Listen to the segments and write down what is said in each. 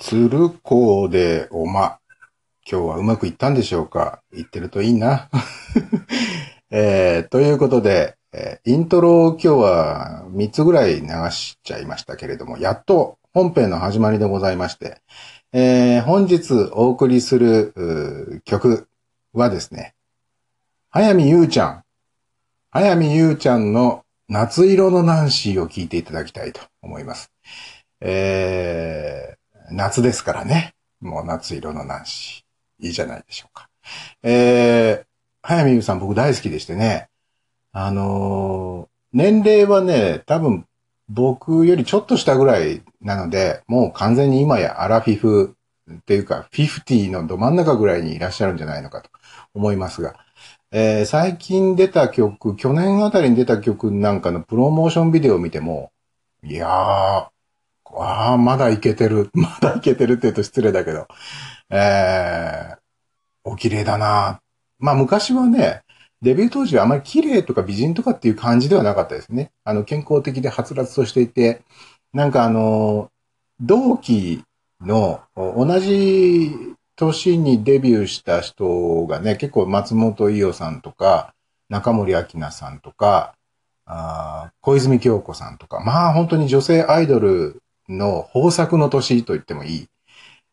鶴子でおま。今日はうまくいったんでしょうか言ってるといいな。えー、ということで、えーイントロを今日は3つぐらい流しちゃいましたけれども、やっと本編の始まりでございまして、えー本日お送りする曲はですね、早見優ちゃん、早見優ちゃんの夏色のナンシーを聴いていただきたいと思います。えー夏ですからね。もう夏色のナンシー。いいじゃないでしょうか。えー、早見優さん僕大好きでしてね。あのー年齢はね、多分僕よりちょっと下ぐらいなので、もう完全に今やアラフィフっていうか、50のど真ん中ぐらいにいらっしゃるんじゃないのかと思いますが、えー最近出た曲、去年あたりに出た曲なんかのプロモーションビデオを見ても、いやー、ああ、まだいけてる。まだいけてるって言うと失礼だけど。えー、お綺麗だな。まあ昔はね、デビュー当時はあまり綺麗とか美人とかっていう感じではなかったですね。あの、健康的ではつらつとしていて、なんかあの、同期の同じ年にデビューした人がね、結構松本伊代さんとか、中森明菜さんとか、あ小泉京子さんとか、まあ本当に女性アイドルの豊作の年と言ってもいい、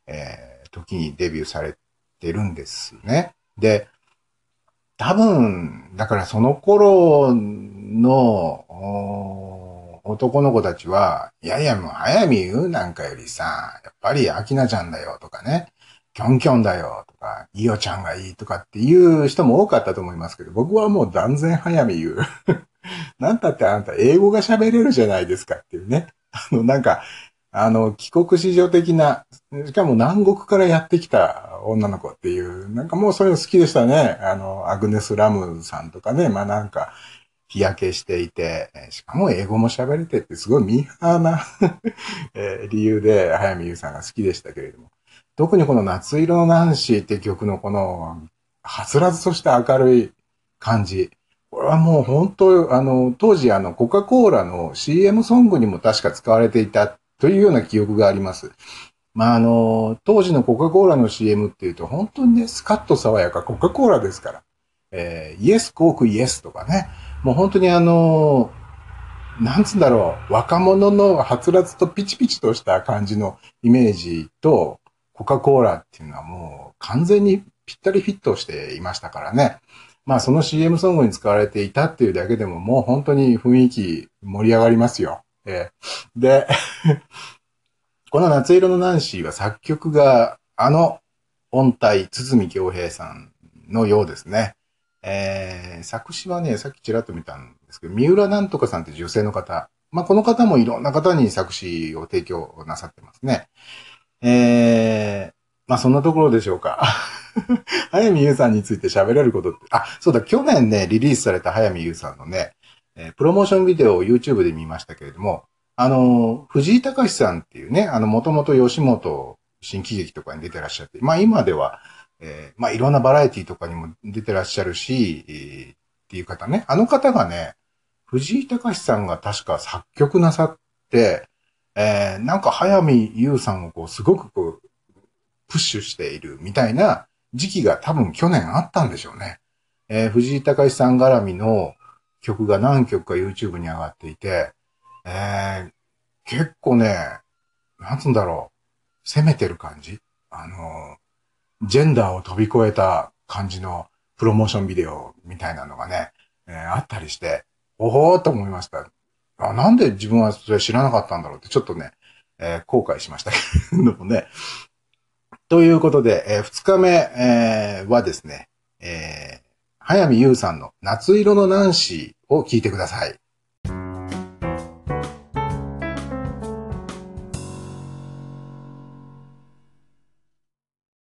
えー時にデビューされてるんですね。で、多分、だからその頃の男の子たちは、いやいやもう早見優なんかよりさ、やっぱり明菜ちゃんだよとかね、キョンキョンだよとか、イオちゃんがいいとかっていう人も多かったと思いますけど、僕はもう断然早見優。なんたってあなた英語が喋れるじゃないですかっていうね。あの、なんか、あの、帰国子女的な、しかも南国からやってきた女の子っていう、なんかもうそういうの好きでしたね。あの、アグネス・ラムさんとかね、まあなんか、日焼けしていて、しかも英語も喋れてってすごいミーハーな 理由で早見優さんが好きでしたけれども。特にこの夏色のナンシーって曲のこの、はつらつとした明るい感じ。これはもう本当、あの、当時あの、コカ・コーラの CM ソングにも確か使われていたというような記憶があります。まあ、あの、当時のコカ・コーラの CM っていうと、本当にね、スカッと爽やか、コカ・コーラですから。えーイエス、コーク、イエスとかね。もう本当にあの、なんつうんだろう、若者のはつらつとピチピチとした感じのイメージと、コカ・コーラっていうのはもう完全にぴったりフィットしていましたからね。まあその CM ソングに使われていたっていうだけでももう本当に雰囲気盛り上がりますよ。えで、この夏色のナンシーは作曲があの音体、堤京平さんのようですね。えー作詞はね、さっきちらっと見たんですけど、三浦なんとかさんって女性の方。まあこの方もいろんな方に作詞を提供なさってますね。えーまあそんなところでしょうか。早見優さんについて喋れることって、あ、そうだ、去年ね、リリースされた早見優さんのね、えープロモーションビデオを YouTube で見ましたけれども、あの、藤井隆さんっていうね、あの、もともと吉本新喜劇とかに出てらっしゃって、まあ今では、えーまあいろんなバラエティとかにも出てらっしゃるし、えーっていう方ね、あの方がね、藤井隆さんが確か作曲なさって、えーなんか早見優さんをこう、すごくこう、プッシュしているみたいな時期が多分去年あったんでしょうね。えー藤井隆さん絡みの曲が何曲か YouTube に上がっていて、えー結構ね、なんつうんだろう、攻めてる感じあの、ジェンダーを飛び越えた感じのプロモーションビデオみたいなのがね、えーあったりして、おほーっと思いました。あ、なんで自分はそれ知らなかったんだろうってちょっとね、えー後悔しましたけどもね。ということで、えー二日目、えーはですね、え早見優さんの夏色のナンシーを聞いてください。